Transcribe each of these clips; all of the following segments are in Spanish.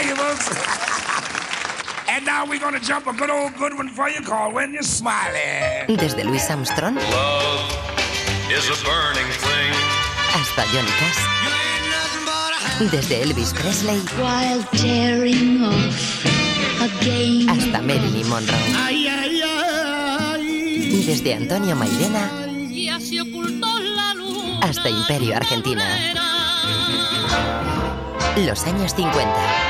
valuables. and now we're gonna jump a good old good one for you called When You're Smiling. Desde Louis Armstrong Love is a burning thing. hasta Johnny Cash. Desde Elvis Presley while tearing off again. hasta Marilyn Monroe. Desde Antonio Mairena Ya se ocultó la luna. hasta Imperio Argentina. Los años 50.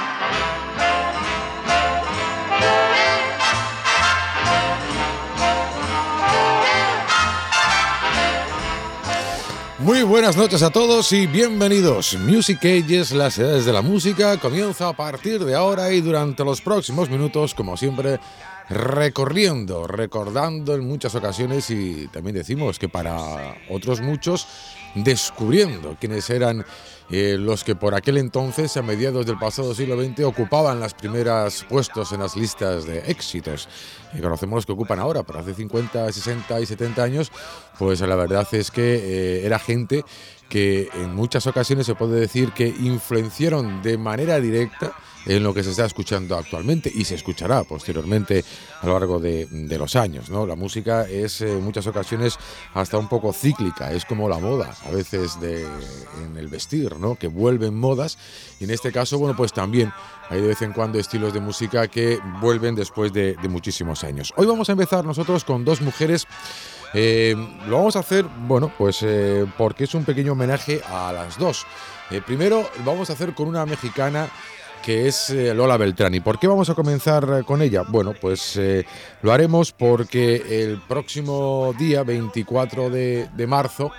Muy buenas noches a todos y bienvenidos. Music Ages, las edades de la música, comienza a partir de ahora y durante los próximos minutos, como siempre, recorriendo, recordando en muchas ocasiones y también decimos que para otros muchos, descubriendo quiénes eran eh, los que por aquel entonces, a mediados del pasado siglo XX, ocupaban las primeras puestos en las listas de éxitos. Y conocemos los que ocupan ahora, pero hace 50, 60 y 70 años, pues la verdad es que eh, era gente que en muchas ocasiones se puede decir que influenciaron de manera directa en lo que se está escuchando actualmente y se escuchará posteriormente a lo largo de, los años. ¿no? La música es eh, en muchas ocasiones hasta un poco cíclica, es como la moda, a veces de, en el vestir, ¿no? que vuelven modas y en este caso, bueno, pues también hay de vez en cuando estilos de música que vuelven después de, muchísimos años. Hoy vamos a empezar nosotros con dos mujeres eh, lo vamos a hacer, bueno, pues eh, porque es un pequeño homenaje a las dos. Eh, primero, vamos a hacer con una mexicana que es eh, Lola Beltrán. ¿Y por qué vamos a comenzar eh, con ella? Bueno, pues eh, lo haremos porque el próximo día, 24 de, de marzo,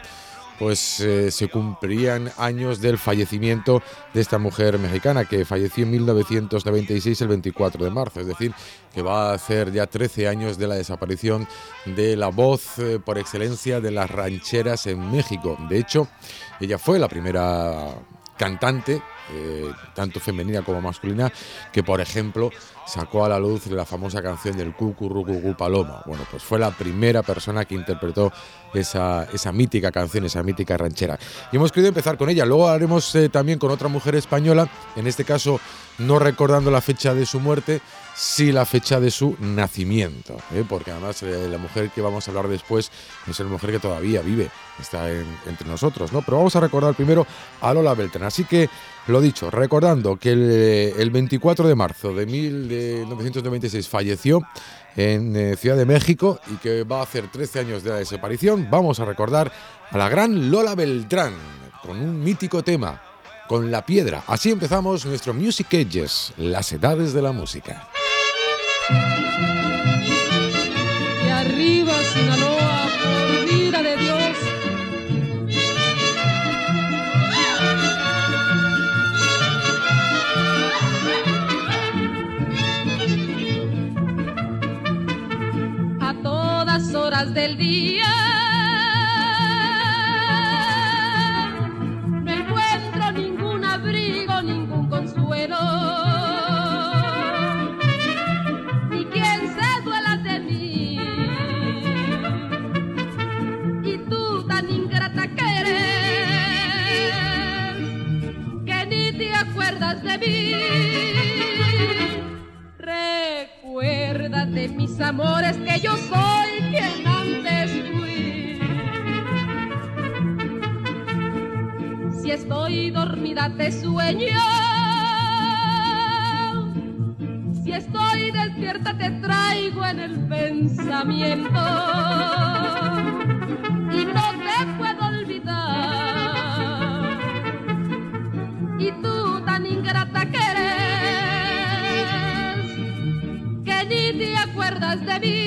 pues se cumplirían años del fallecimiento de esta mujer mexicana que falleció en 1996 el 24 de marzo, es decir, que va a hacer ya 13 años de la desaparición de la voz por excelencia de las rancheras en México. De hecho, ella fue la primera cantante, eh, tanto femenina como masculina, que por ejemplo sacó a la luz la famosa canción del Cucurrucucú Paloma. Bueno, pues fue la primera persona que interpretó esa, esa mítica canción, esa mítica ranchera. Y hemos querido empezar con ella. Luego haremos eh, también con otra mujer española, en este caso no recordando la fecha de su muerte, sí la fecha de su nacimiento, ¿eh? porque además eh, la mujer que vamos a hablar después es una mujer que todavía vive, está en- entre nosotros, ¿no? Pero vamos a recordar primero a Lola Beltrán. Así que, lo dicho, recordando que el, eh, el 24 de marzo de 1996 falleció en eh, Ciudad de México y que va a hacer 13 años de la desaparición, vamos a recordar a la gran Lola Beltrán con un mítico tema, con la piedra. Así empezamos nuestro Music Ages, las edades de la música. Horas del día. No encuentro ningún abrigo, ningún consuelo ni quien se duela de mí. Y tú tan ingrata que eres, que ni te acuerdas de mí. Recuérdate, mis amores, que yo soy Estoy dormida te sueño. Si estoy despierta te traigo en el pensamiento y no te puedo olvidar. Y tú tan ingrata que eres que ni te acuerdas de mí.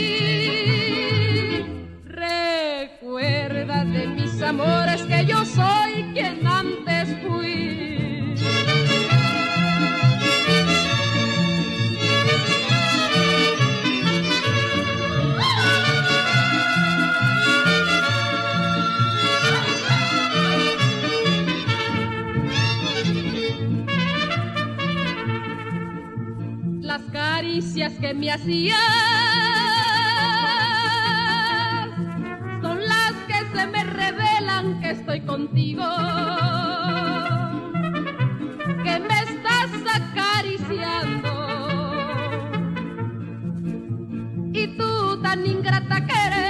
Recuerda de mis amores que caricias que me hacías son las que se me revelan que estoy contigo. Que me estás acariciando. Y tú tan ingrata que eres,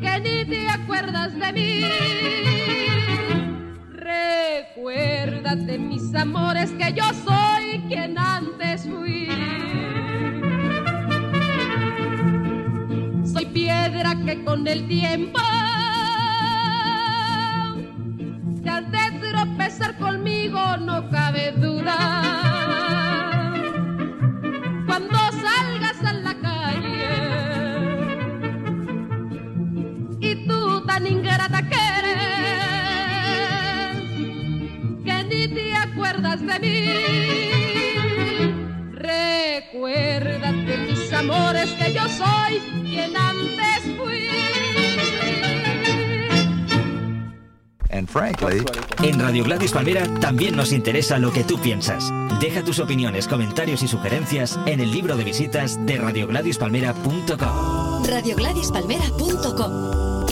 que ni te acuerdas de mí. Recuérdate mis amores que yo con el tiempo te has de tropezar conmigo, no cabe duda. Cuando salgas a la calle y tú tan ingrata que eres, que ni te acuerdas de mí. Recuérdate mis amores que yo soy quien antes en Radio Gladys Palmera también nos interesa lo que tú piensas. Deja tus opiniones, comentarios y sugerencias en el libro de visitas de radiogladispalmera.com. radiogladispalmera.com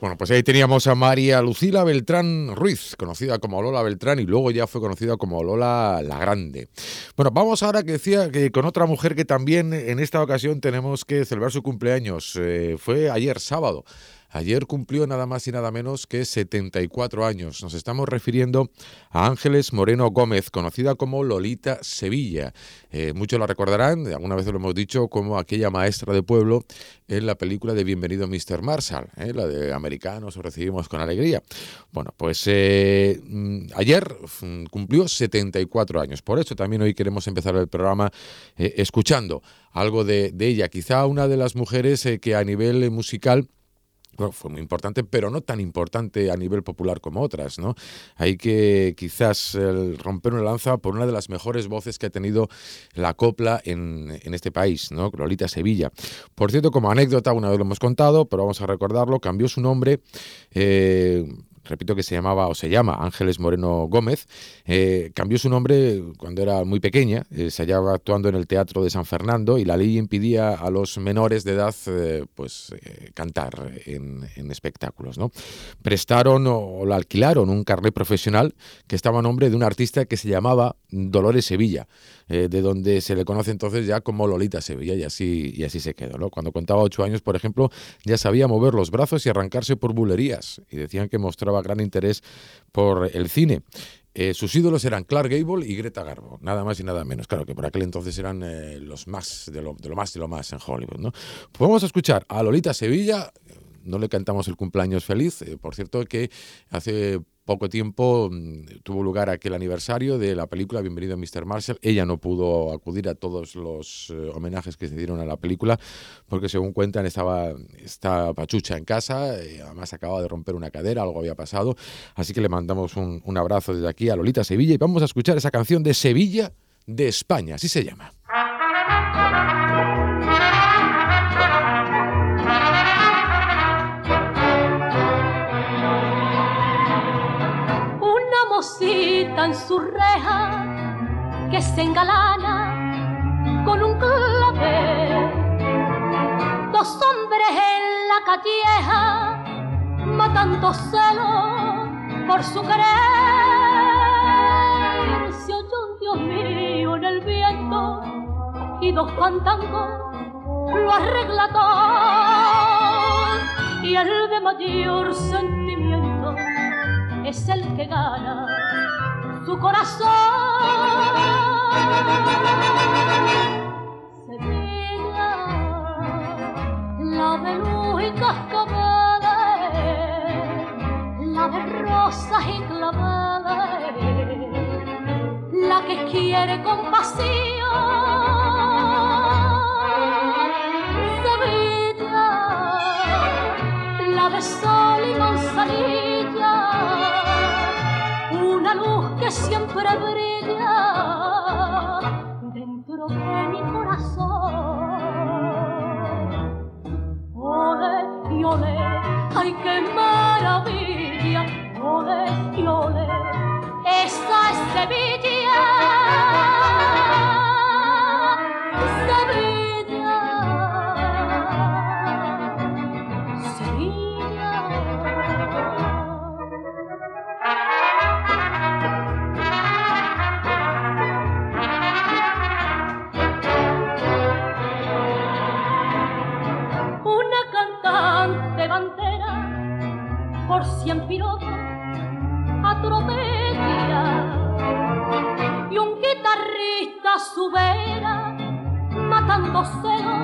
Bueno, pues ahí teníamos a María Lucila Beltrán Ruiz, conocida como Lola Beltrán y luego ya fue conocida como Lola la Grande. Bueno, vamos ahora que decía que con otra mujer que también en esta ocasión tenemos que celebrar su cumpleaños. Eh, fue ayer sábado. Ayer cumplió nada más y nada menos que 74 años. Nos estamos refiriendo a Ángeles Moreno Gómez, conocida como Lolita Sevilla. Eh, muchos la recordarán, alguna vez lo hemos dicho, como aquella maestra de pueblo en la película de Bienvenido Mr. Marshall, eh, la de Americanos, os recibimos con alegría. Bueno, pues eh, mm, ayer mm, cumplió 74 años. Por eso también hoy queremos empezar el programa escuchando algo de, ella. Quizá una de las mujeres que a nivel musical fue muy importante, pero no tan importante a nivel popular como otras, ¿no? Hay que quizás romper una lanza por una de las mejores voces que ha tenido la copla en, en este país, ¿no? Lolita Sevilla. Por cierto, como anécdota, una vez lo hemos contado, pero vamos a recordarlo, cambió su nombre. eh, repito que se llamaba o se llama Ángeles Moreno Gómez, eh, cambió su nombre cuando era muy pequeña, eh, se hallaba actuando en el Teatro de San Fernando y la ley impidía a los menores de edad eh, pues cantar en, en espectáculos. ¿no? Prestaron o, o la alquilaron un carnet profesional que estaba a nombre de un artista que se llamaba Dolores Sevilla, eh, de donde se le conoce entonces ya como Lolita Sevilla y así, y así se quedó. Cuando contaba ocho años, por ejemplo, ya sabía mover los brazos y arrancarse por bulerías y decían que mostraba gran interés por el cine. Eh, sus ídolos eran Clark Gable y Greta Garbo, nada más y nada menos. Claro que por aquel entonces eran eh, los más de lo, de lo más y lo más en Hollywood. ¿no? Pues vamos a escuchar a Lolita Sevilla. No le cantamos el cumpleaños feliz. por cierto, que hace poco tiempo mm, tuvo lugar aquel aniversario de la película Bienvenido Mr. Marshall. Ella no pudo acudir a todos los eh, homenajes que se dieron a la película porque según cuentan estaba, pachucha en casa, eh, además acababa de romper una cadera, algo había pasado. Así que le mandamos un, un abrazo desde aquí a Lolita Sevilla y vamos a escuchar esa canción de Sevilla de España, así se llama. Una mosita en su reja que se engalana con un clavel. Dos hombres en la calleja matando celos por su querer. Se oyó un Dios mío en el viento y dos cantando lo arregla. Y el de mayor sentimiento es el que gana su corazón. Sevilla, la de luz y cascabeles, la de rosas y claveles, la que quiere compasión. Sevilla, la de sol y manzanilla, que siempre brilla dentro de mi corazón. Ole y ole, ay qué maravilla, matando celo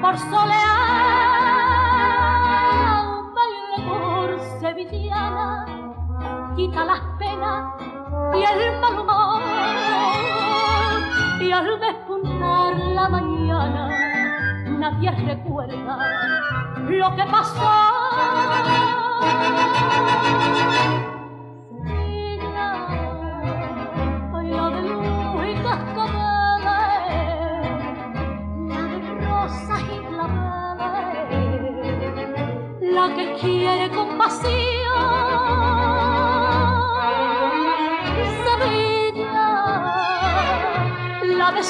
por solear un baile por sevillana quita las penas y el mal humor y al despuntar la mañana nadie recuerda lo que pasó la que quiere compasión. Sevilla, la de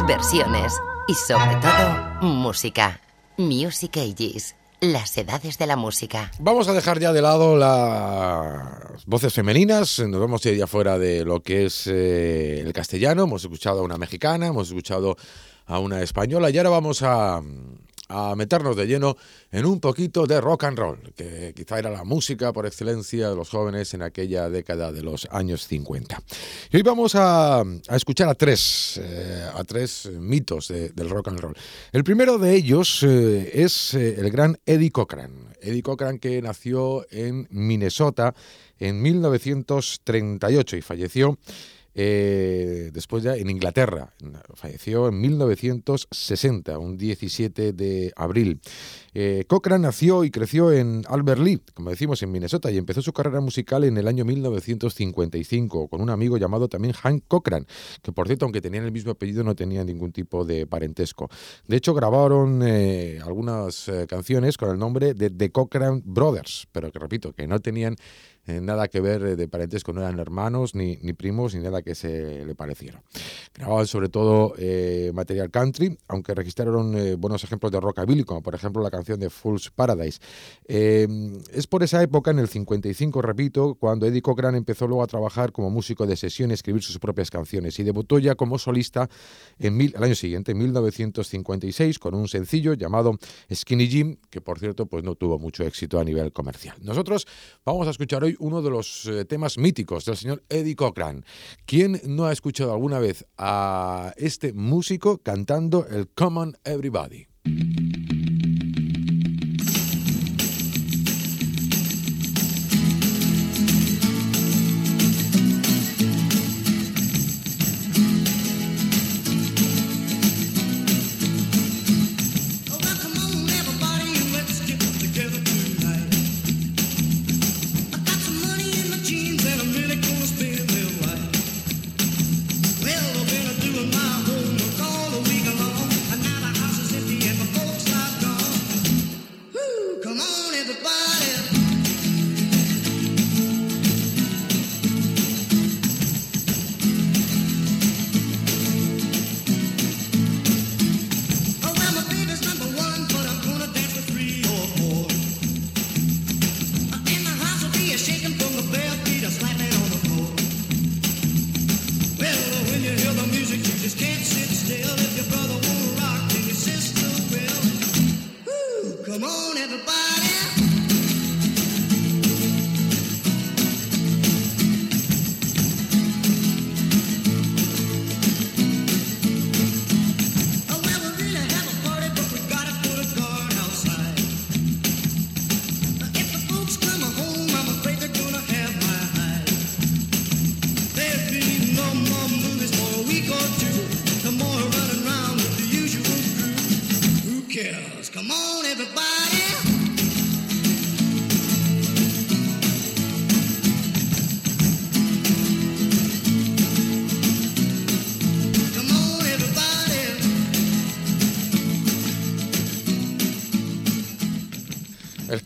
Versiones y sobre todo música. Music Ages, las edades de la música. Vamos a dejar ya de lado las voces femeninas, nos vamos a ir ya fuera de lo que es eh, el castellano, hemos escuchado a una mexicana, hemos escuchado a una española y ahora vamos a, a meternos de lleno en un poquito de rock and roll, que quizá era la música por excelencia de los jóvenes en aquella década de los años 50. Y hoy vamos a, a escuchar a tres, eh, a tres mitos de- del rock and roll. El primero de ellos eh, es eh, el gran Eddie Cochran. Eddie Cochran que nació en Minnesota en 1938 y falleció eh, después ya en Inglaterra. Falleció en 1960, un 17 de abril. Eh, Cochran nació y creció en Albert Lee, como decimos, en Minnesota, y empezó su carrera musical en el año 1955 con un amigo llamado también Hank Cochran, que por cierto, aunque tenían el mismo apellido, no tenían ningún tipo de parentesco. De hecho, grabaron eh, algunas eh, canciones con el nombre de The Cochran Brothers, pero que repito, que no tenían eh, nada que ver de parentesco, no eran hermanos, ni, primos, ni nada que se le pareciera. Grababan sobre todo material country, aunque registraron buenos ejemplos de rockabilly, como por ejemplo la canción de Fool's Paradise. Eh, es por esa época, en el 55, repito, cuando Eddie Cochran empezó luego a trabajar como músico de sesión y escribir sus propias canciones, y debutó ya como solista en mil, el año siguiente, en 1956, con un sencillo llamado Skinny Jim, que por cierto pues no tuvo mucho éxito a nivel comercial. Nosotros vamos a escuchar hoy uno de los eh, temas míticos del señor Eddie Cochran. ¿Quién no ha escuchado alguna vez a este músico cantando el Come on Everybody?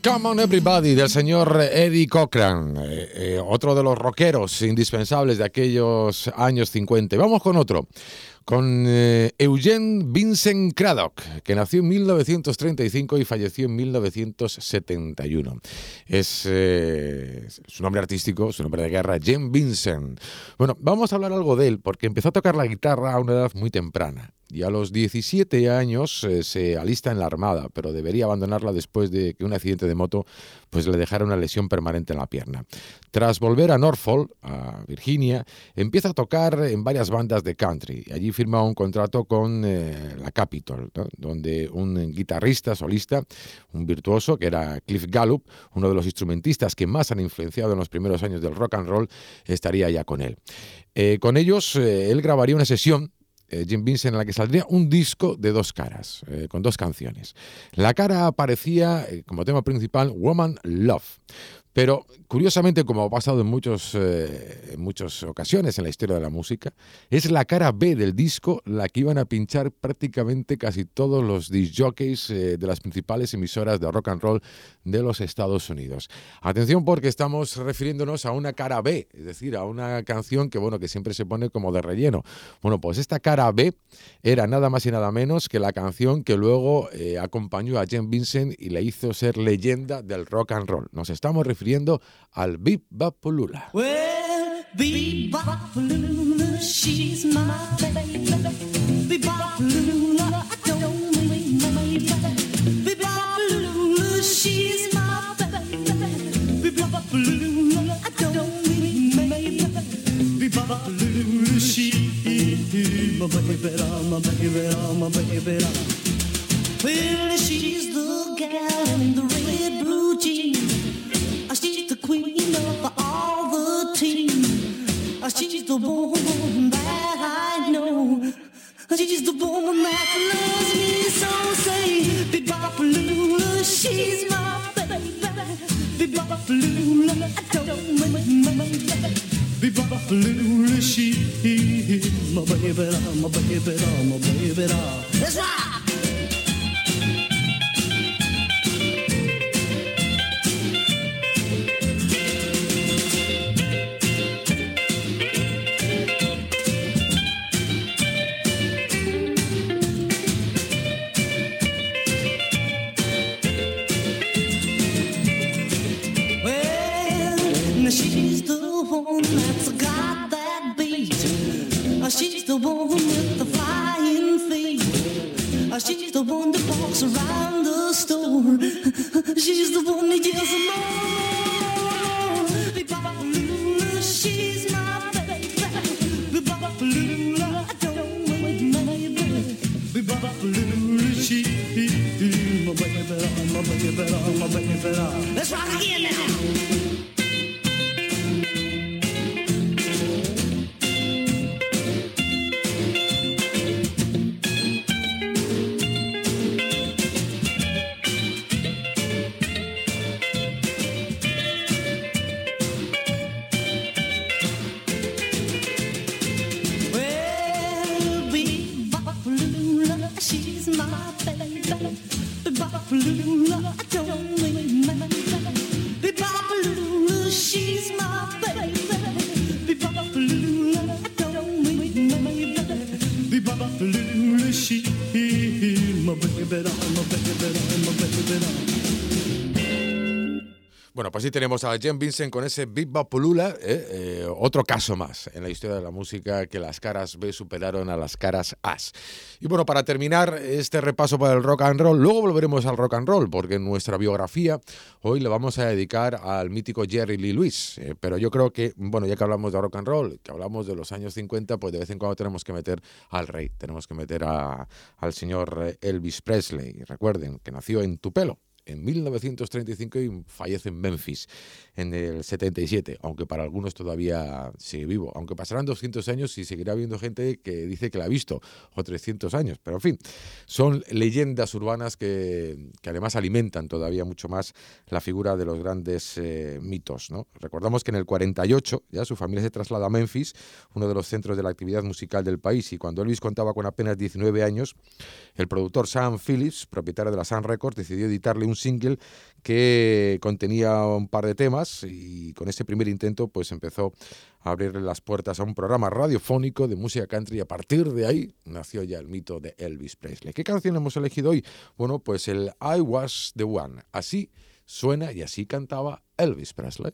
Come On Everybody del señor Eddie Cochran, eh, eh, otro de los rockeros indispensables de aquellos años 50. vamos con otro, con eh, Eugene Vincent Craddock, que nació en 1935 y falleció en 1971. Es su nombre artístico, su nombre de guerra, Jim Vincent. Bueno, vamos a hablar algo de él porque empezó a tocar la guitarra a una edad muy temprana y a los 17 años eh, se alista en la Armada, pero debería abandonarla después de que un accidente de moto pues, le dejara una lesión permanente en la pierna. Tras volver a Norfolk, a Virginia, empieza a tocar en varias bandas de country. Allí firma un contrato con eh, la Capitol, donde un guitarrista solista, un virtuoso, que era Cliff Gallup, uno de los instrumentistas que más han influenciado en los primeros años del rock and roll, estaría ya con él. Eh, con ellos, él grabaría una sesión eh, Jim Vincent en la que saldría un disco de dos caras, eh, con dos canciones. La cara aparecía eh, como tema principal Woman Love, pero curiosamente, como ha pasado en, muchos, eh, muchas ocasiones en la historia de la música, es la cara B del disco la que iban a pinchar prácticamente casi todos los disc jockeys eh, de las principales emisoras de rock and roll de los Estados Unidos. Atención porque estamos refiriéndonos a una cara B, es decir, a una canción que, bueno, que siempre se pone como de relleno. Bueno, pues esta cara B era nada más y nada menos que la canción que luego eh, acompañó a Jim Vincent y le hizo ser leyenda del rock and roll. Nos estamos refiriendo refiriendo al my baby. She's the gal in the red blue jeans. She's the queen of all the team. Uh, she's the woman that I know. Uh, she's the woman that loves me so. Say, Big Lula, she's my baby. Big Lula, I don't baby. Big Lula, she's my baby, my baby, my baby. That's right. The god that beat uh, I shit the one with the flying feet. Uh, she's the one that walks around the store. She's the one that yells more. She's my baby. I don't wait, my baby. She's my baby, my baby, my baby. Let's rock así tenemos a Jen Vincent con ese Big Pulula, ¿eh? Eh, otro caso más en la historia de la música que las caras B superaron a las caras A. Y bueno, para terminar este repaso para el rock and roll, luego volveremos al rock and roll, porque nuestra biografía hoy le vamos a dedicar al mítico Jerry Lee Lewis. Eh, pero yo creo que, bueno, ya que hablamos de rock and roll, que hablamos de los años 50, pues de vez en cuando tenemos que meter al rey, tenemos que meter a, al señor Elvis Presley. Recuerden que nació en Tupelo, en 1935 y fallece en Memphis en el 77, aunque para algunos todavía sigue vivo. Aunque pasarán 200 años y seguirá habiendo gente que dice que la ha visto, o 300 años. Pero en fin, son leyendas urbanas que, además alimentan todavía mucho más la figura de los grandes eh, mitos. ¿no? Recordamos que en el 48 ya su familia se traslada a Memphis, uno de los centros de la actividad musical del país, y cuando Elvis contaba con apenas 19 años, el productor Sam Phillips, propietario de la Sun Records, decidió editarle un single que contenía un par de temas y con ese primer intento pues empezó a abrirle las puertas a un programa radiofónico de música country y a partir de ahí nació ya el mito de Elvis Presley. ¿Qué canción hemos elegido hoy? Bueno, pues el I Was the One. Así suena y así cantaba Elvis Presley.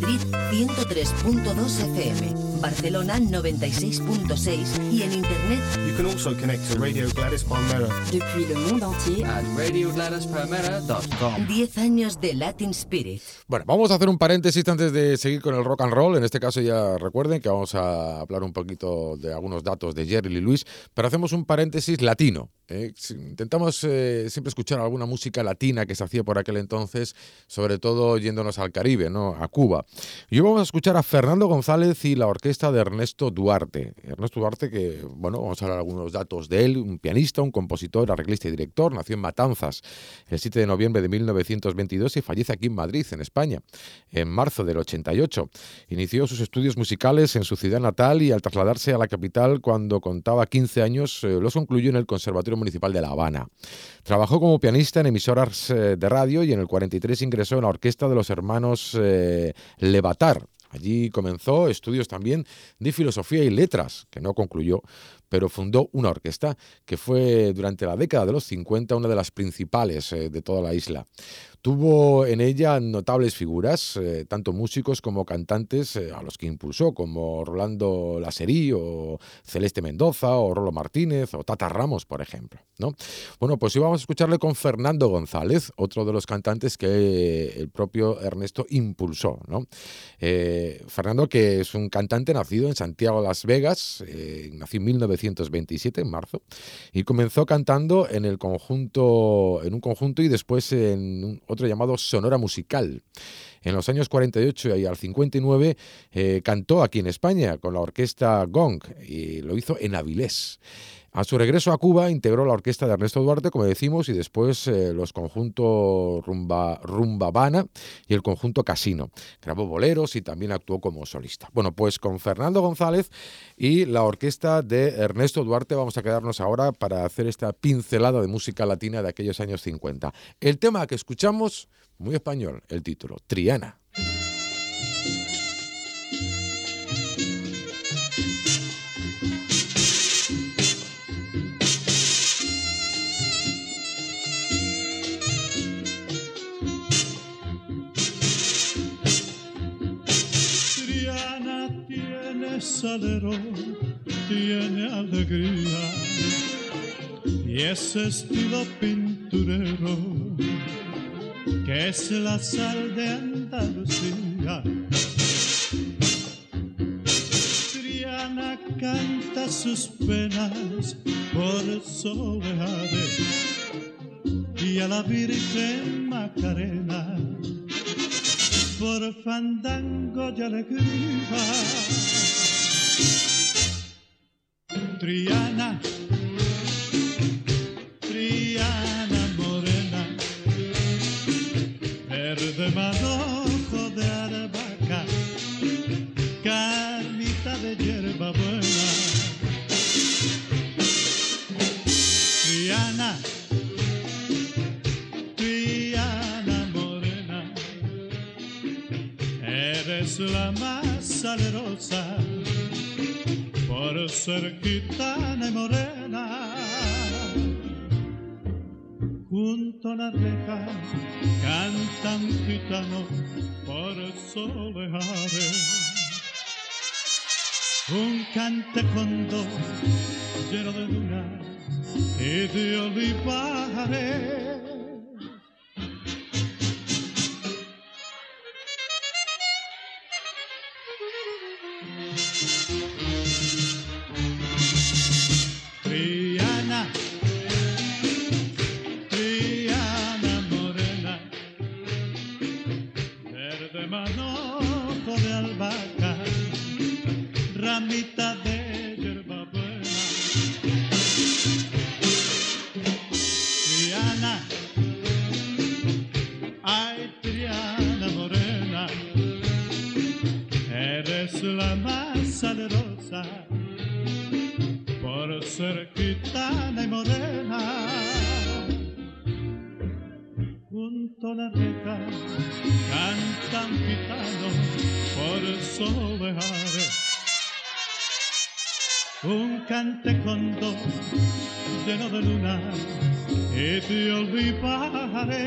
Madrid 103.2 FM. Barcelona 96.6 y en internet. You can also connect to Radio Gladys Palmera. Depuis le monde entier. At radiogladyspalmera.com. 10 años de Latin Spirit. Bueno, vamos a hacer un paréntesis antes de seguir con el rock and roll. En este caso ya recuerden que vamos a hablar un poquito de algunos datos de Jerry Lee Lewis, pero hacemos un paréntesis latino. ¿eh? Intentamos eh, siempre escuchar alguna música latina que se hacía por aquel entonces, sobre todo yéndonos al Caribe, ¿no? a Cuba. Y hoy vamos a escuchar a Fernando González y la orquesta de Ernesto Duarte. Ernesto Duarte, que, bueno, vamos a hablar algunos datos de él, un pianista, un compositor, arreglista y director, nació en Matanzas el 7 de noviembre de 1922 y fallece aquí en Madrid, en España, en marzo del 88. Inició sus estudios musicales en su ciudad natal y al trasladarse a la capital cuando contaba 15 años, eh, los concluyó en el Conservatorio Municipal de La Habana. Trabajó como pianista en emisoras eh, de radio y en el 43 ingresó en la orquesta de los hermanos eh, Levatar. Allí comenzó estudios también de filosofía y letras, que no concluyó, pero fundó una orquesta que fue durante la década de los 50 una de las principales eh, de toda la isla. Tuvo en ella notables figuras, eh, tanto músicos como cantantes, eh, a los que impulsó, como Rolando Laserí o Celeste Mendoza o Rolo Martínez o Tata Ramos, por ejemplo. ¿no? Bueno, pues íbamos a escucharle con Fernando González, otro de los cantantes que el propio Ernesto impulsó. ¿no? Fernando, que es un cantante nacido en Santiago de Las Vegas, nació en 1900 1927, en marzo, y comenzó cantando en el conjunto, en un conjunto y después en otro llamado Sonora Musical. En los años 48 y al 59 eh, cantó aquí en España con la orquesta Gong y lo hizo en Avilés. A su regreso a Cuba integró la orquesta de Ernesto Duarte, como decimos, y después eh, los conjuntos Rumba, Rumbabana y el conjunto Casino. Grabó boleros y también actuó como solista. Bueno, pues con Fernando González y la orquesta de Ernesto Duarte vamos a quedarnos ahora para hacer esta pincelada de música latina de aquellos años 50. El tema que escuchamos, muy español, el título, Triana. Salero tiene alegría y ese estilo pinturero que es la sal de Andalucía. Triana canta sus penas por soledades y a la Virgen Macarena por fandango y alegría. Triana, Triana la más salerosa por ser gitana y morena. Junto a la reja cantan gitanos por soleares. Un cante condo lleno de luna y de olivares. Un cante condo lleno de luna y te olvidaré.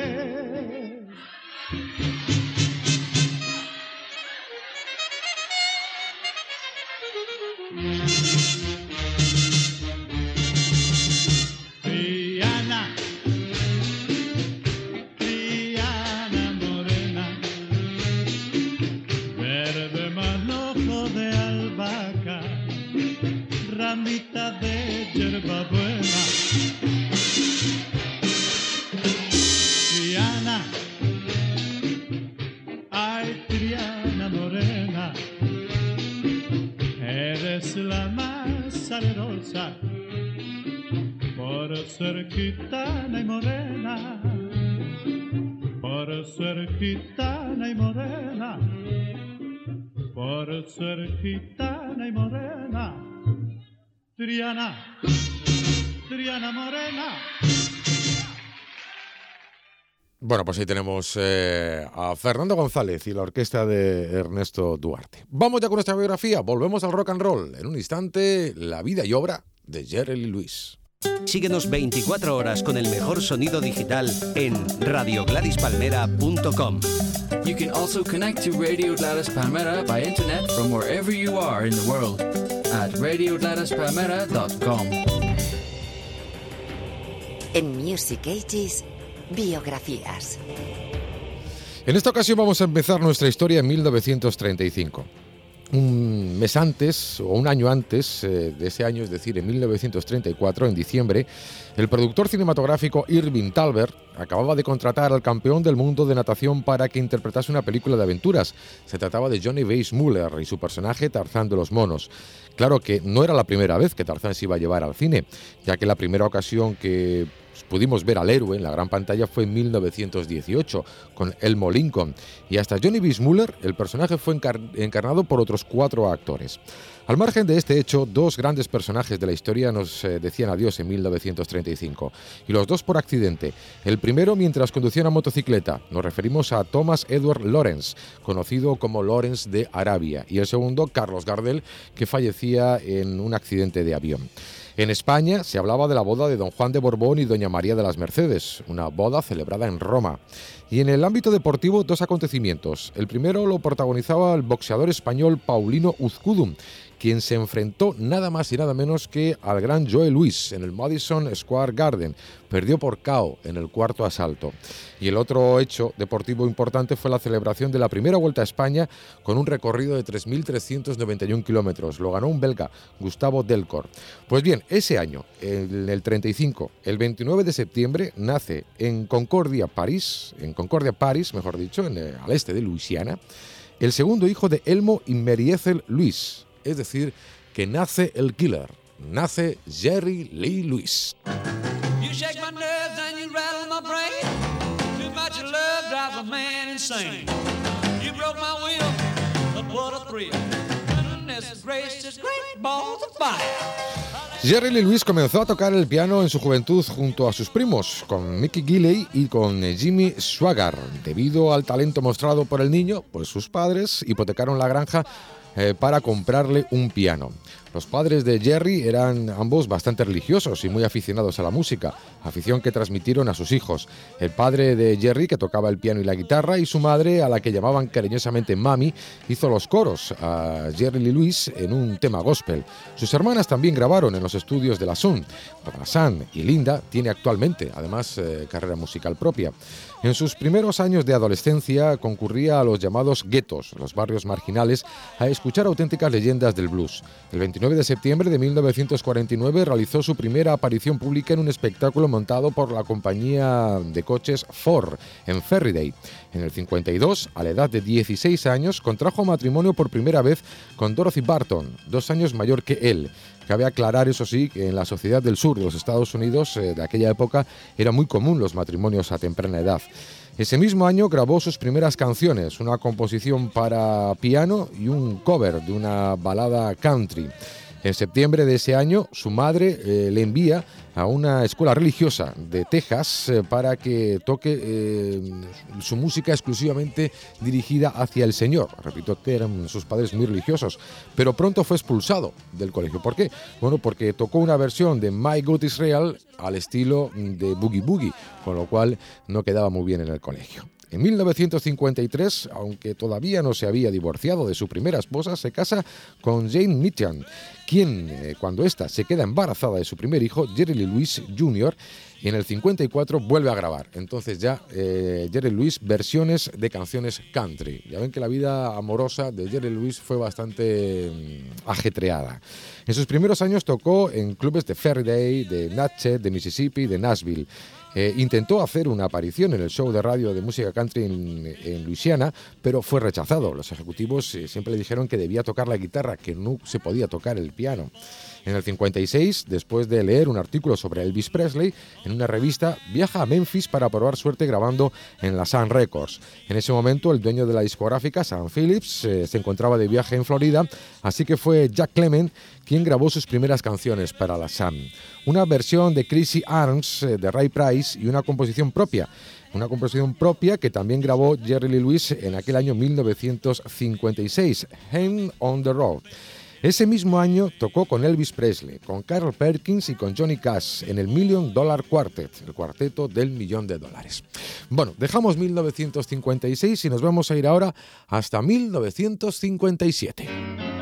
Pues ahí tenemos eh, a Fernando González y la orquesta de Ernesto Duarte. Vamos ya con nuestra biografía, volvemos al rock and roll. En un instante, la vida y obra de Jerry Lewis. Síguenos 24 horas con el mejor sonido digital en radiogladispalmera.com. You can also connect to Radio Gladys Palmera by internet from wherever you are in the world at radiogladispalmera.com. En Music Ages, biografías. En esta ocasión vamos a empezar nuestra historia en 1935. Un mes antes, o un año antes eh, de ese año, es decir, en 1934, en diciembre, el productor cinematográfico Irving Talbert acababa de contratar al campeón del mundo de natación para que interpretase una película de aventuras. Se trataba de Johnny Weissmuller y su personaje Tarzán de los Monos. Claro que no era la primera vez que Tarzán se iba a llevar al cine, ya que la primera ocasión que pudimos ver al héroe en la gran pantalla fue en 1918 con Elmo Lincoln y hasta Johnny Weissmuller el personaje fue encarnado por otros cuatro actores. Al margen de este hecho, dos grandes personajes de la historia nos eh, decían adiós en 1935, y los dos por accidente. El primero mientras conducía una motocicleta, nos referimos a Thomas Edward Lawrence, conocido como Lawrence de Arabia, y el segundo, Carlos Gardel, que fallecía en un accidente de avión. En España se hablaba de la boda de don Juan de Borbón y doña María de las Mercedes, una boda celebrada en Roma. Y en el ámbito deportivo, dos acontecimientos. El primero lo protagonizaba el boxeador español Paulino Uzcudum, quien se enfrentó nada más y nada menos que al gran Joe Luis en el Madison Square Garden. Perdió por KO en el cuarto asalto. Y el otro hecho deportivo importante fue la celebración de la primera Vuelta a España con un recorrido de 3.391 kilómetros. Lo ganó un belga, Gustavo Delcor. Pues bien, ese año, en el 35, el 29 de septiembre, nace en Concordia, París, en Concordia, París, mejor dicho, en al este de Luisiana, el segundo hijo de Elmo y Meriethel Luis, es decir, que nace el killer, nace Jerry Lee Lewis. Jerry Lee Lewis comenzó a tocar el piano en su juventud junto a sus primos, con Mickey Gilley y con Jimmy Swaggart. Debido al talento mostrado por el niño, pues sus padres hipotecaron la granja eh, para comprarle un piano. Los padres de Jerry eran ambos bastante religiosos y muy aficionados a la música, afición que transmitieron a sus hijos. El padre de Jerry, que tocaba el piano y la guitarra, y su madre, a la que llamaban cariñosamente Mami, hizo los coros a Jerry Lee Lewis en un tema gospel. Sus hermanas también grabaron en los estudios de la Sun. San y Linda tiene actualmente, además, eh, carrera musical propia. En sus primeros años de adolescencia concurría a los llamados guetos, los barrios marginales, a escuchar auténticas leyendas del blues. El 29 de septiembre de 1949 realizó su primera aparición pública en un espectáculo montado por la compañía de coches Ford en Ferriday. En el 52, a la edad de 16 años, contrajo matrimonio por primera vez con Dorothy Barton, dos años mayor que él. Cabe aclarar, eso sí, que en la sociedad del sur de los Estados Unidos eh, de aquella época era muy común los matrimonios a temprana edad. Ese mismo año grabó sus primeras canciones, una composición para piano y un cover de una balada country. En septiembre de ese año, su madre eh, le envía a una escuela religiosa de Texas eh, para que toque eh, su música exclusivamente dirigida hacia el Señor. Repito que eran sus padres muy religiosos, pero pronto fue expulsado del colegio. ¿Por qué? Bueno, porque tocó una versión de My God Israel al estilo de Boogie Boogie, con lo cual no quedaba muy bien en el colegio. En 1953, aunque todavía no se había divorciado de su primera esposa, se casa con Jane Mitchell, quien, eh, cuando ésta se queda embarazada de su primer hijo, Jerry Lee Lewis Jr., en el 54 vuelve a grabar. Entonces ya eh, Jerry Lewis versiones de canciones country. Ya ven que la vida amorosa de Jerry Lewis fue bastante mm, ajetreada. En sus primeros años tocó en clubes de Faraday, de Natchez, de Mississippi, de Nashville. Eh, intentó hacer una aparición en el show de radio de música country en, Luisiana, pero fue rechazado. Los ejecutivos eh, siempre le dijeron que debía tocar la guitarra, que no se podía tocar el piano. En el 56, después de leer un artículo sobre Elvis Presley en una revista, viaja a Memphis para probar suerte grabando en la Sun Records. En ese momento, el dueño de la discográfica, Sam Phillips, eh, se encontraba de viaje en Florida, así que fue Jack Clement quien grabó sus primeras canciones para la Sun. Una versión de Crazy Arms eh, de Ray Price y una composición propia una composición propia que también grabó Jerry Lee Lewis en aquel año 1956, Hand on the Road. Ese mismo año tocó con Elvis Presley, con Carl Perkins y con Johnny Cash en el Million Dollar Quartet, el cuarteto del millón de dólares. Bueno, dejamos 1956 y nos vamos a ir ahora hasta 1957.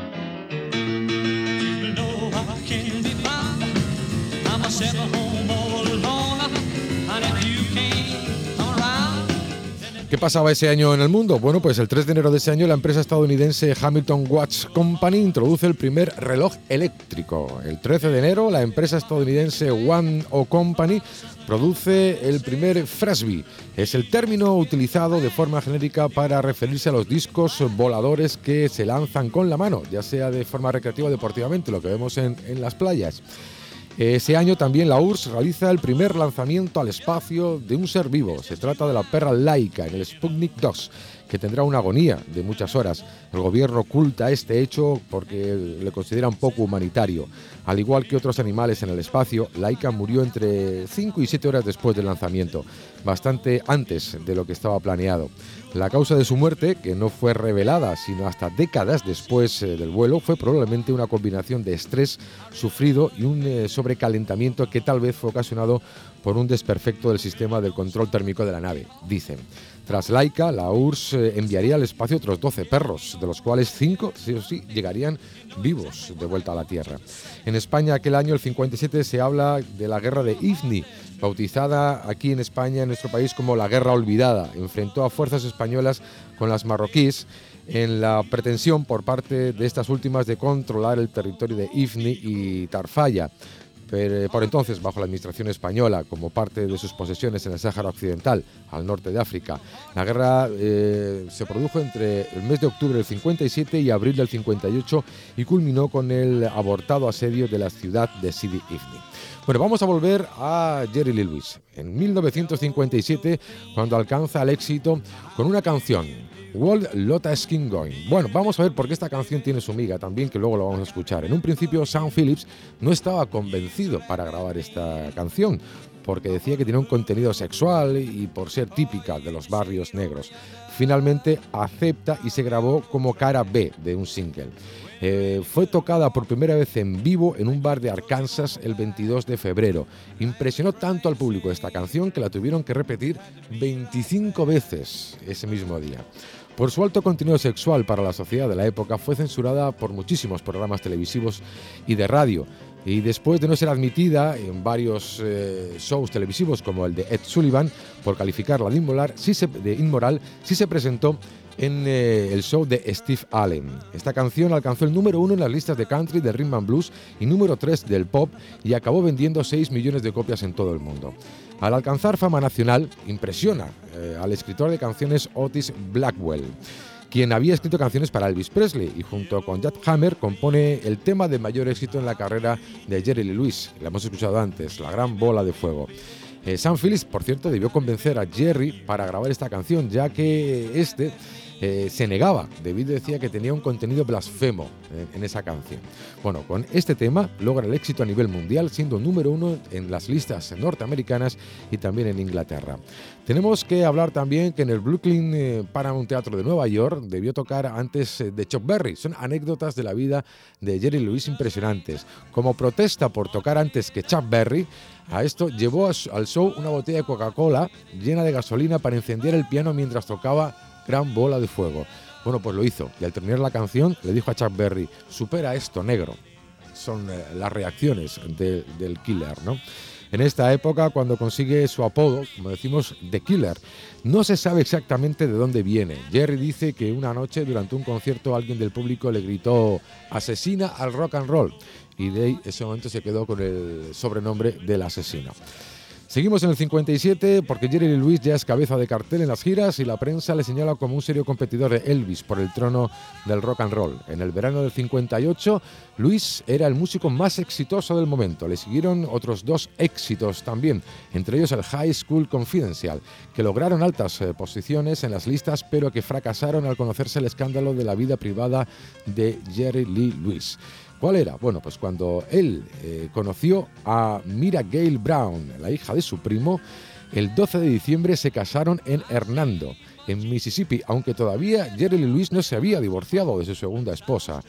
¿Qué pasaba ese año en el mundo? Bueno, pues el 3 de enero de ese año la empresa estadounidense Hamilton Watch Company introduce el primer reloj eléctrico. El 13 de enero la empresa estadounidense One O Company produce el primer Frisbee. Es el término utilizado de forma genérica para referirse a los discos voladores que se lanzan con la mano, ya sea de forma recreativa o deportivamente, lo que vemos en, en las playas. Ese año también la URSS realiza el primer lanzamiento al espacio de un ser vivo. Se trata de la perra laica en el Sputnik 2, que tendrá una agonía de muchas horas. El gobierno oculta este hecho porque le consideran poco humanitario. Al igual que otros animales en el espacio, Laika murió entre 5 y 7 horas después del lanzamiento, bastante antes de lo que estaba planeado. La causa de su muerte, que no fue revelada sino hasta décadas después eh, del vuelo, fue probablemente una combinación de estrés sufrido y un eh, sobrecalentamiento que tal vez fue ocasionado por un desperfecto del sistema del control térmico de la nave, dicen. Tras Laika, la URSS eh, enviaría al espacio otros 12 perros, de los cuales 5, sí o sí, llegarían vivos de vuelta a la Tierra. En España, aquel año, el 57, se habla de la guerra de Ifni, bautizada aquí en España, en nuestro país, como la Guerra Olvidada. Enfrentó a fuerzas españolas con las marroquíes en la pretensión por parte de estas últimas de controlar el territorio de Ifni y Tarfaya. Pero, por entonces bajo la administración española como parte de sus posesiones en el Sáhara Occidental, al norte de África. La guerra eh, se produjo entre el mes de octubre del 57 y abril del 58 y culminó con el abortado asedio de la ciudad de Sidi Ifni. Bueno, vamos a volver a Jerry Lee Lewis. En 1957, cuando alcanza el éxito con una canción, World Lotta Skin Going. Bueno, vamos a ver por qué esta canción tiene su miga también, que luego lo vamos a escuchar. En un principio, Sam Phillips no estaba convencido para grabar esta canción, porque decía que tenía un contenido sexual y por ser típica de los barrios negros. Finalmente acepta y se grabó como cara B de un single. Eh, fue tocada por primera vez en vivo en un bar de Arkansas el 22 de febrero. Impresionó tanto al público esta canción que la tuvieron que repetir 25 veces ese mismo día. Por su alto contenido sexual para la sociedad de la época, fue censurada por muchísimos programas televisivos y de radio. Y después de no ser admitida en varios eh, shows televisivos como el de Ed Sullivan por calificarla de inmoral, sí de inmoral, sí se presentó en eh, el show de Steve Allen. Esta canción alcanzó el número uno en las listas de country, de rhythm and blues y número tres del pop y acabó vendiendo 6 millones de copias en todo el mundo. Al alcanzar fama nacional, impresiona eh, al escritor de canciones Otis Blackwell quien había escrito canciones para Elvis Presley y junto con Jack Hammer compone el tema de mayor éxito en la carrera de Jerry Lee Lewis, la hemos escuchado antes, La Gran Bola de Fuego. Eh, Sam Phillips, por cierto, debió convencer a Jerry para grabar esta canción, ya que este eh, se negaba, debido decía que tenía un contenido blasfemo eh, en esa canción. Bueno, con este tema logra el éxito a nivel mundial, siendo número uno en las listas norteamericanas y también en Inglaterra. Tenemos que hablar también que en el Brooklyn eh, Paramount Teatro de Nueva York debió tocar antes de Chuck Berry. Son anécdotas de la vida de Jerry Lewis impresionantes. Como protesta por tocar antes que Chuck Berry, a esto llevó al show una botella de Coca-Cola llena de gasolina para encender el piano mientras tocaba Gran Bola de Fuego. Bueno, pues lo hizo y al terminar la canción le dijo a Chuck Berry, supera esto, negro. Son eh, las reacciones del killer, ¿no? En esta época, cuando consigue su apodo, como decimos, The Killer, no se sabe exactamente de dónde viene. Jerry dice que una noche durante un concierto alguien del público le gritó asesina al rock and roll y ahí ese momento se quedó con el sobrenombre del asesino. Seguimos en el 57 porque Jerry Lewis ya es cabeza de cartel en las giras y la prensa le señala como un serio competidor de Elvis por el trono del rock and roll. En el verano del 58, Luis era el músico más exitoso del momento. Le siguieron otros dos éxitos también, entre ellos el High School Confidential, que lograron altas eh, posiciones en las listas, pero que fracasaron al conocerse el escándalo de la vida privada de Jerry Lee Lewis. ¿Cuál era? Bueno, pues cuando él eh, conoció a Mira Gail Brown, la hija de su primo, el 12 de diciembre se casaron en Hernando, en Mississippi, aunque todavía Jerry Lee Lewis no se había divorciado de su segunda esposa.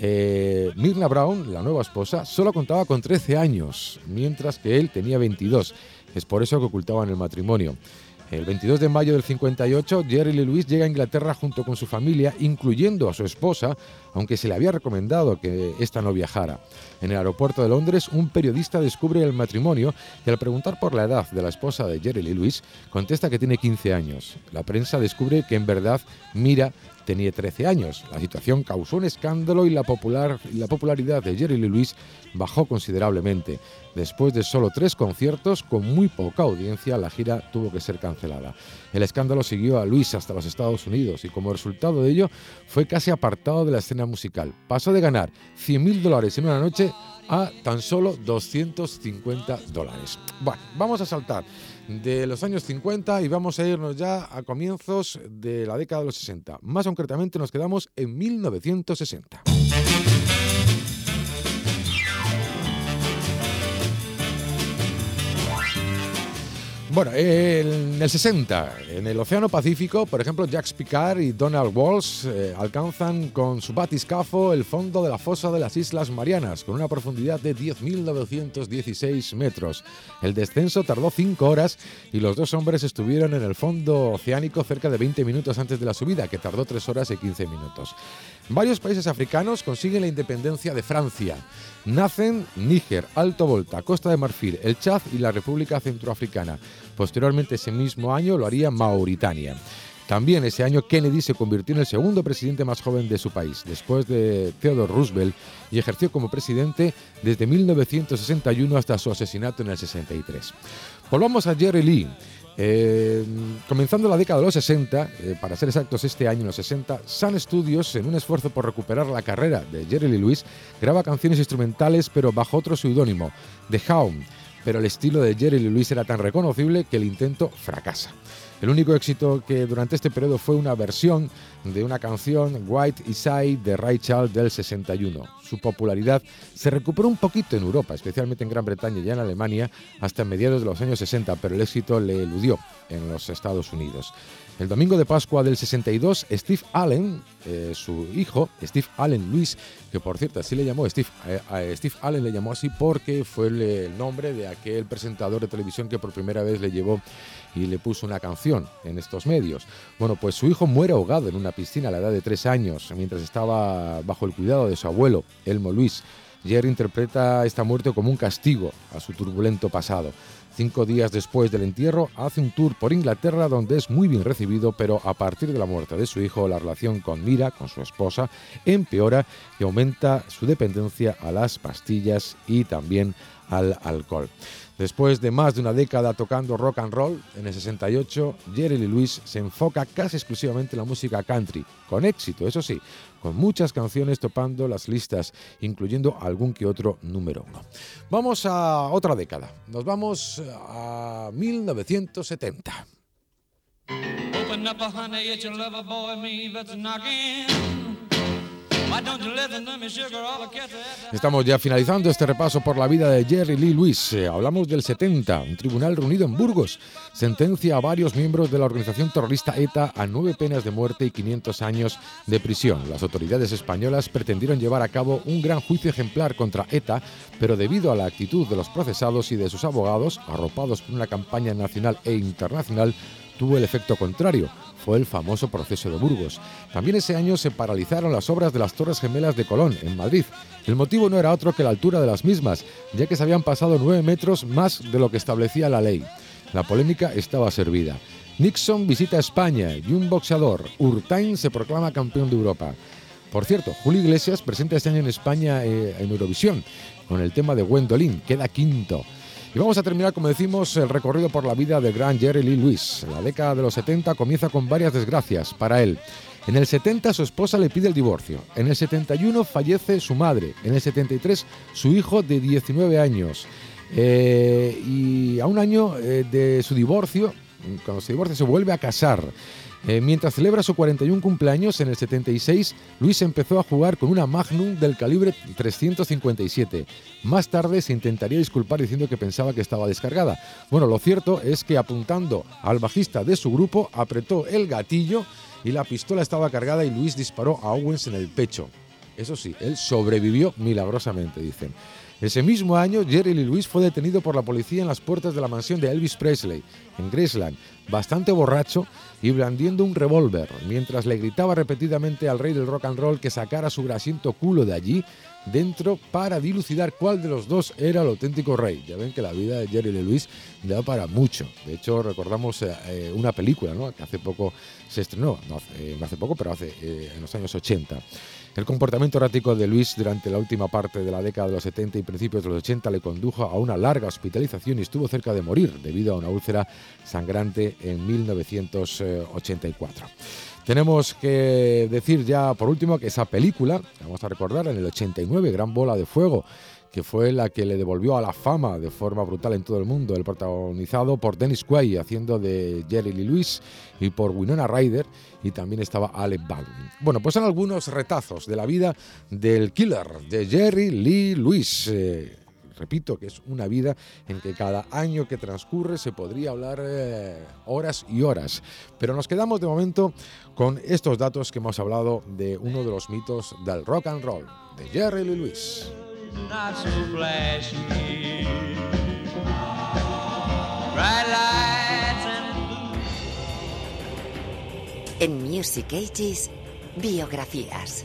Eh, Mirna Brown, la nueva esposa, solo contaba con 13 años, mientras que él tenía 22. Es por eso que ocultaban el matrimonio. El 22 de mayo del 58, Jerry Lee Lewis llega a Inglaterra junto con su familia, incluyendo a su esposa, aunque se le había recomendado que ésta no viajara. En el aeropuerto de Londres, un periodista descubre el matrimonio y al preguntar por la edad de la esposa de Jerry Lee Lewis, contesta que tiene 15 años. La prensa descubre que en verdad Mira tenía 13 años. La situación causó un escándalo y la, popular, la popularidad de Jerry Lee Lewis bajó considerablemente. Después de solo tres conciertos, con muy poca audiencia, la gira tuvo que ser cancelada. El escándalo siguió a Luis hasta los Estados Unidos y como resultado de ello fue casi apartado de la escena musical. Pasó de ganar 100.000 dólares en una noche a tan solo 250 dólares. Bueno, vamos a saltar de los años 50 y vamos a irnos ya a comienzos de la década de los 60. Más concretamente nos quedamos en 1960. Bueno, en el 60, en el Océano Pacífico, por ejemplo, Jacques Picard y Donald Walsh eh, alcanzan con su batiscafo el fondo de la fosa de las Islas Marianas, con una profundidad de 10.916 metros. El descenso tardó 5 horas y los dos hombres estuvieron en el fondo oceánico cerca de 20 minutos antes de la subida, que tardó 3 horas y 15 minutos. Varios países africanos consiguen la independencia de Francia. Nacen Níger, Alto Volta, Costa de Marfil, el Chad y la República Centroafricana. Posteriormente ese mismo año lo haría Mauritania. También ese año Kennedy se convirtió en el segundo presidente más joven de su país, después de Theodore Roosevelt, y ejerció como presidente desde 1961 hasta su asesinato en el 63. Volvamos a Jerry Lee. Eh, comenzando la década de los 60, eh, para ser exactos este año, en los 60, Sun Studios, en un esfuerzo por recuperar la carrera de Jerry Lee Lewis, graba canciones instrumentales pero bajo otro seudónimo, The Hound, pero el estilo de Jerry Lee Lewis era tan reconocible que el intento fracasa. El único éxito que durante este periodo fue una versión de una canción White Isai de Ray Charles del 61. Su popularidad se recuperó un poquito en Europa, especialmente en Gran Bretaña y en Alemania, hasta mediados de los años 60, pero el éxito le eludió en los Estados Unidos. El domingo de Pascua del 62, Steve Allen, eh, su hijo, Steve Allen Luis, que por cierto así le llamó Steve, eh, Steve Allen le llamó así porque fue el, nombre de aquel presentador de televisión que por primera vez le llevó y le puso una canción en estos medios. Bueno, pues su hijo muere ahogado en una piscina a la edad de tres años, mientras estaba bajo el cuidado de su abuelo, Elmo Luis. Jerry interpreta esta muerte como un castigo a su turbulento pasado. Cinco días después del entierro, hace un tour por Inglaterra donde es muy bien recibido, pero a partir de la muerte de su hijo, la relación con Mira, con su esposa, empeora y aumenta su dependencia a las pastillas y también al alcohol. Después de más de una década tocando rock and roll, en el 68, Jerry Lee Lewis se enfoca casi exclusivamente en la música country, con éxito, eso sí, con muchas canciones topando las listas, incluyendo algún que otro número uno. Vamos a otra década, nos vamos a 1970. Estamos ya finalizando este repaso por la vida de Jerry Lee Lewis. Eh, hablamos del 70. Un tribunal reunido en Burgos sentencia a varios miembros de la organización terrorista ETA a nueve penas de muerte y 500 años de prisión. Las autoridades españolas pretendieron llevar a cabo un gran juicio ejemplar contra ETA, pero debido a la actitud de los procesados y de sus abogados, arropados por una campaña nacional e internacional, tuvo el efecto contrario fue el famoso proceso de Burgos. También ese año se paralizaron las obras de las Torres Gemelas de Colón, en Madrid. El motivo no era otro que la altura de las mismas, ya que se habían pasado nueve metros más de lo que establecía la ley. La polémica estaba servida. Nixon visita España y un boxeador, Urtain, se proclama campeón de Europa. Por cierto, Julio Iglesias presenta este año en España eh, en Eurovisión con el tema de Gwendolyn, queda quinto. Y vamos a terminar, como decimos, el recorrido por la vida del gran Jerry Lee Lewis. La década de los 70 comienza con varias desgracias para él. En el 70 su esposa le pide el divorcio. En el 71 fallece su madre. En el 73 su hijo de 19 años. Eh, y a un año eh, de su divorcio, cuando se divorcia, se vuelve a casar. Eh, mientras celebra su 41 cumpleaños en el 76, Luis empezó a jugar con una Magnum del calibre 357. Más tarde se intentaría disculpar diciendo que pensaba que estaba descargada. Bueno, lo cierto es que apuntando al bajista de su grupo, apretó el gatillo y la pistola estaba cargada y Luis disparó a Owens en el pecho. Eso sí, él sobrevivió milagrosamente, dicen. Ese mismo año, Jerry Lee Lewis fue detenido por la policía en las puertas de la mansión de Elvis Presley, en Graceland, bastante borracho y blandiendo un revólver, mientras le gritaba repetidamente al rey del rock and roll que sacara su grasiento culo de allí dentro para dilucidar cuál de los dos era el auténtico rey. Ya ven que la vida de Jerry Lee Lewis da para mucho. De hecho, recordamos eh, eh, una película ¿no? que hace poco se estrenó, no hace, eh, poco, pero hace en los años 80. El comportamiento errático de Luis durante la última parte de la década de los 70 y principios de los 80 le condujo a una larga hospitalización y estuvo cerca de morir debido a una úlcera sangrante en 1984. Tenemos que decir ya por último que esa película, vamos a recordar, en el 89, Gran Bola de Fuego, que fue la que le devolvió a la fama de forma brutal en todo el mundo, el protagonizado por Dennis Quaid haciendo de Jerry Lee Lewis y por Winona Ryder y también estaba Alec Baldwin. Bueno, pues son algunos retazos de la vida del killer de Jerry Lee Lewis. Eh, repito que es una vida en que cada año que transcurre se podría hablar eh, horas y horas. Pero nos quedamos de momento con estos datos que hemos hablado de uno de los mitos del rock and roll, de Jerry Lee Lewis. En Music Ages, biografías.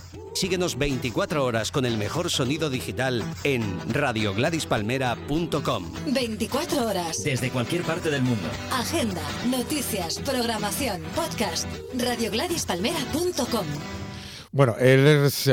Síguenos 24 horas con el mejor sonido digital en radiogradispalmera.com. 24 horas. Desde cualquier parte del mundo. Agenda, noticias, programación, podcast. radiogradispalmera.com. Bueno,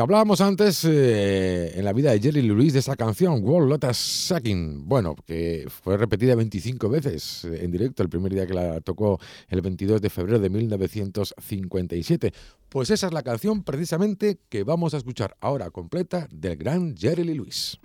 hablábamos antes eh, en la vida de Jerry Lewis de esa canción, World Lotus Sucking. Bueno, que fue repetida 25 veces eh, en directo el primer día que la tocó el 22 de febrero de 1957. Pues esa es la canción precisamente que vamos a escuchar ahora completa del gran Jerry Lewis.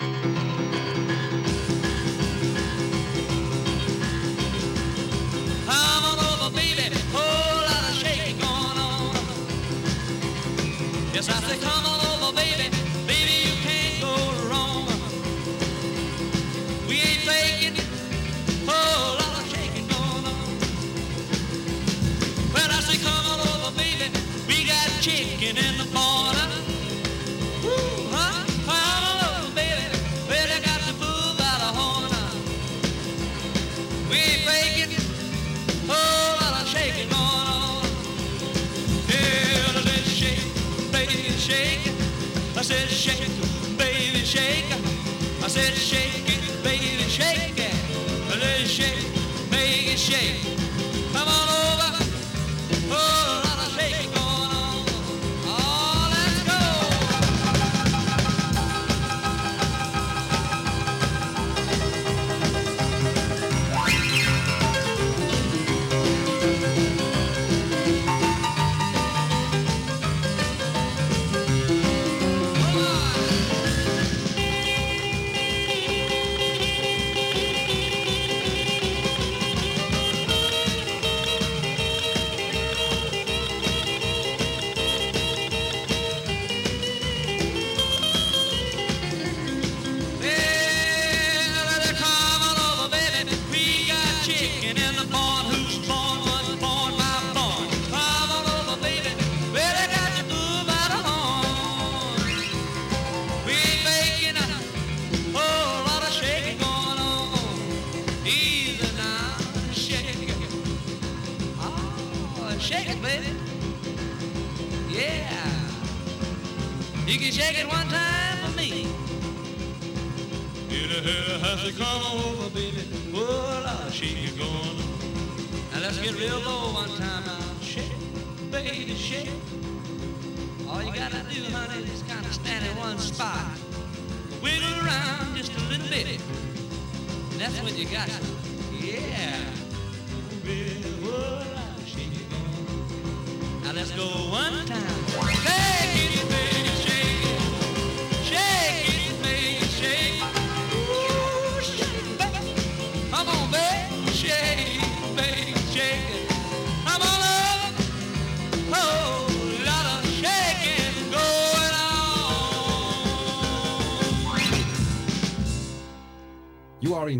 Said, shake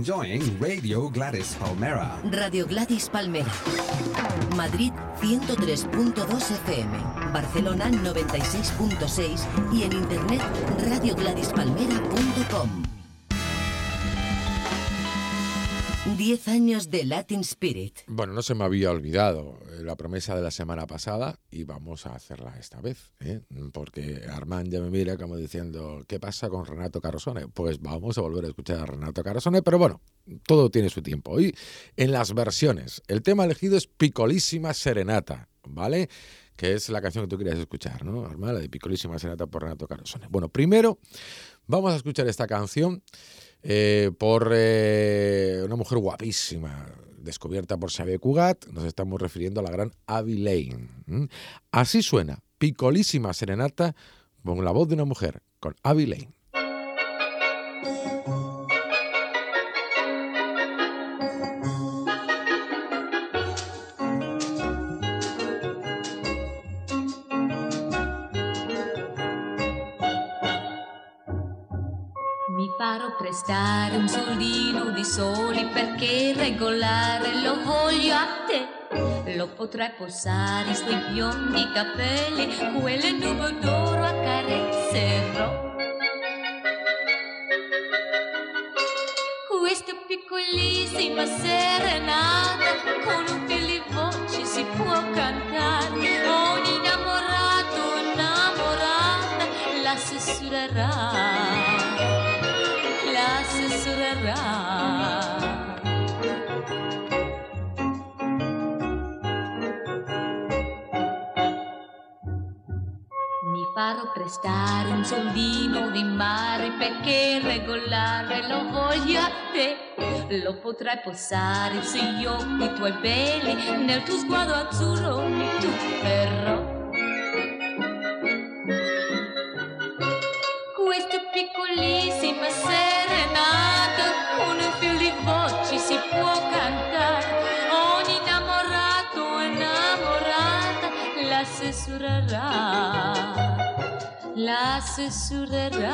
enjoying Radio Gladys Palmera. Radio Gladys Palmera. Madrid 103.2 FM. Barcelona 96.6 y en internet radiogladispalmera.com. 10 años de Latin Spirit. Bueno, no se me había olvidado eh, la promesa de la semana pasada y vamos a hacerla esta vez, ¿eh? porque Armand ya me mira como diciendo, ¿qué pasa con Renato Carosone? Pues vamos a volver a escuchar a Renato Carosone, pero bueno, todo tiene su tiempo. Hoy en las versiones, el tema elegido es Picolísima Serenata, ¿vale? Que es la canción que tú querías escuchar, ¿no, Armand? La de Picolísima Serenata por Renato Carosone. Bueno, primero vamos a escuchar esta canción eh, por eh, una mujer guapísima, descubierta por Xavier Cugat. Nos estamos refiriendo a la gran Abby Lane. Así suena, picolísima serenata con la voz de una mujer, con Abby Lane. Perché regolare lo voglio a te. Lo potrai posare sui biondi capelli, quelle nuvole d'oro accarezzerò. Questa piccolissima serenata con un di voce si può cantare. Ogni innamorato, innamorata la sussurrerà la sussurrerà. Farò prestare un soldino di mare perché regolare lo voglio a te. Lo potrai posare sugli occhi tuoi belli, nel tuo sguardo azzurro mi tufferò. Questa piccolissima serenata con un filo di voci si può cantare. Ogni innamorato o innamorata la sussurrerà, la sussurrerà.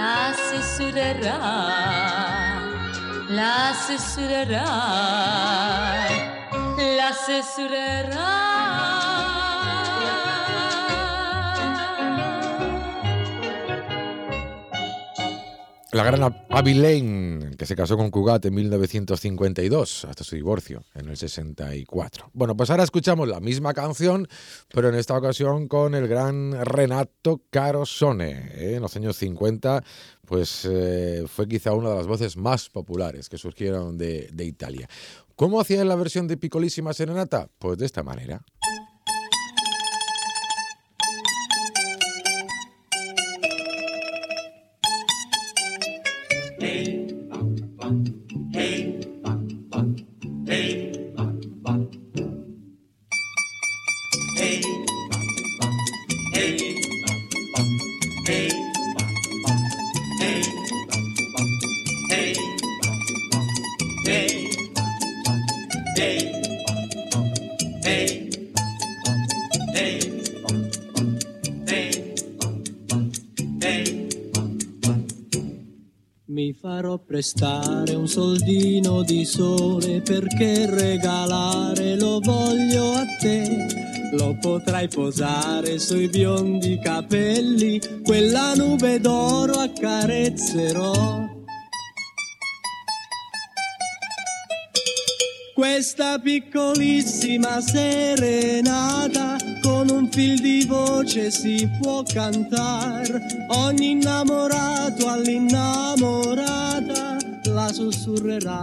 La sussurrerà, la sussurrerà, la sussurrerà, la gran Ab- Abby Lane, que se casó con Cugat en 1952, hasta su divorcio en el 64. Bueno, pues ahora escuchamos la misma canción, pero en esta ocasión con el gran Renato Carosone. ¿eh? En los años 50, pues eh, fue quizá una de las voces más populares que surgieron de, Italia. ¿Cómo hacía la versión de Picolísima Serenata? Pues de esta manera. Prestare un soldino di sole perché regalare lo voglio a te. Lo potrai posare sui biondi capelli, quella nube d'oro accarezzerò. Questa piccolissima serenata con un fil di voce si può cantare. Ogni innamorato all'innamorata la sussurrerà.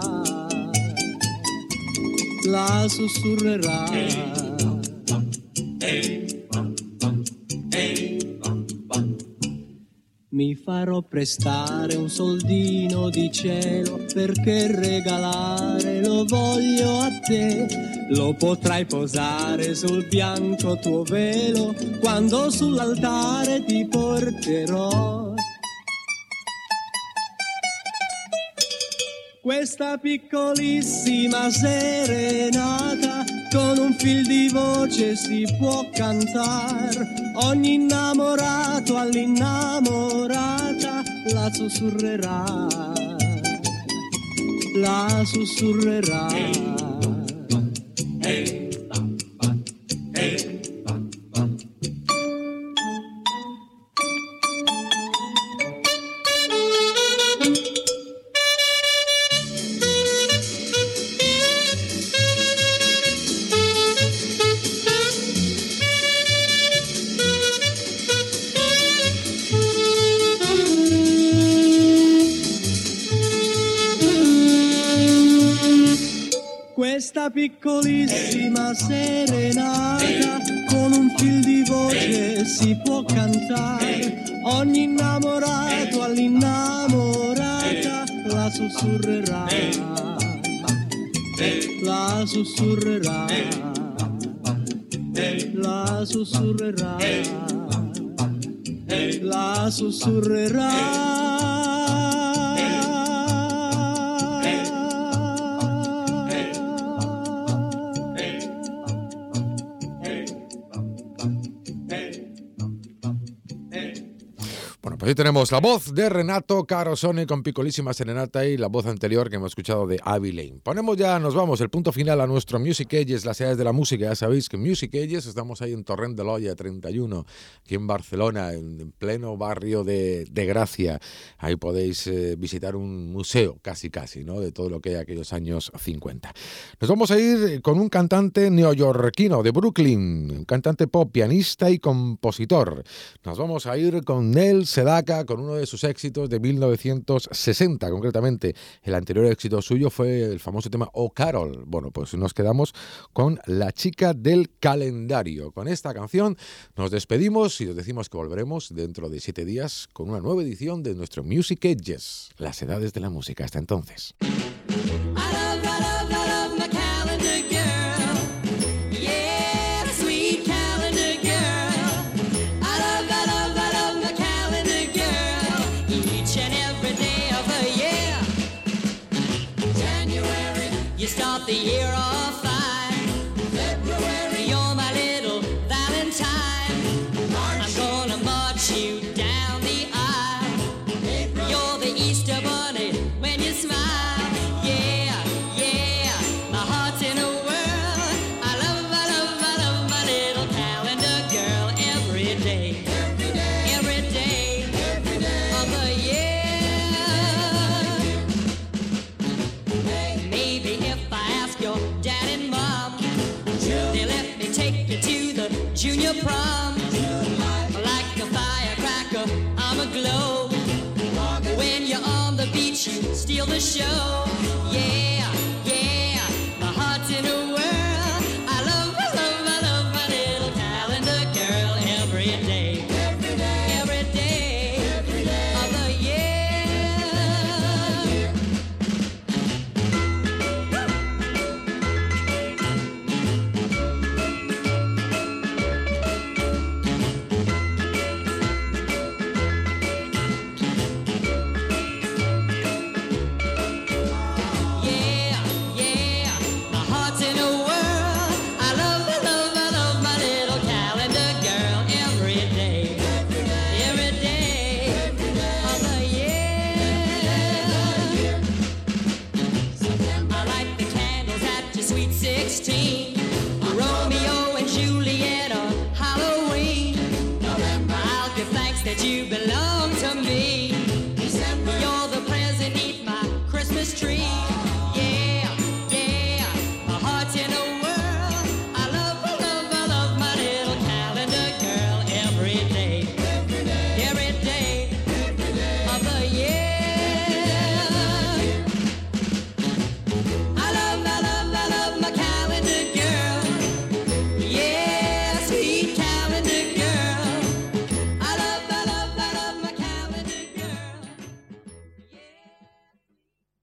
La sussurrerà. Mi farò prestare un soldino di cielo perché regalare lo voglio a te. Lo potrai posare sul bianco tuo velo quando sull'altare ti porterò. Questa piccolissima serenata con un fil di voce si può cantare. Ogni innamorato all'innamorata la sussurrerà, la sussurrerà. Questa piccolissima serenata con un fil di voce si può cantare. Ogni innamorato all'innamorata la sussurrerà, la sussurrerà, la sussurrerà, la sussurrerà. Pues ahí tenemos la voz de Renato Carosone con Picolísima Serenata y la voz anterior que hemos escuchado de Avi Lane. Ponemos ya, nos vamos, el punto final a nuestro Music Ages, las edades de la música. Ya sabéis que Music Ages estamos ahí en Torrent de Loya 31, aquí en Barcelona, en, en pleno barrio de, de Gracia. Ahí podéis eh, visitar un museo, casi casi, ¿no? De todo lo que hay aquellos años 50. Nos vamos a ir con un cantante neoyorquino de Brooklyn, un cantante pop, pianista y compositor. Nos vamos a ir con Nel Con uno de sus éxitos de 1960, concretamente. El anterior éxito suyo fue el famoso tema Oh Carol. Bueno, pues nos quedamos con La chica del calendario. Con esta canción nos despedimos y os decimos que volveremos dentro de siete días con una nueva edición de nuestro Music Edges, las edades de la música. Hasta entonces. Prom. Like a firecracker, I'm a glow. When you're on the beach, you steal the show.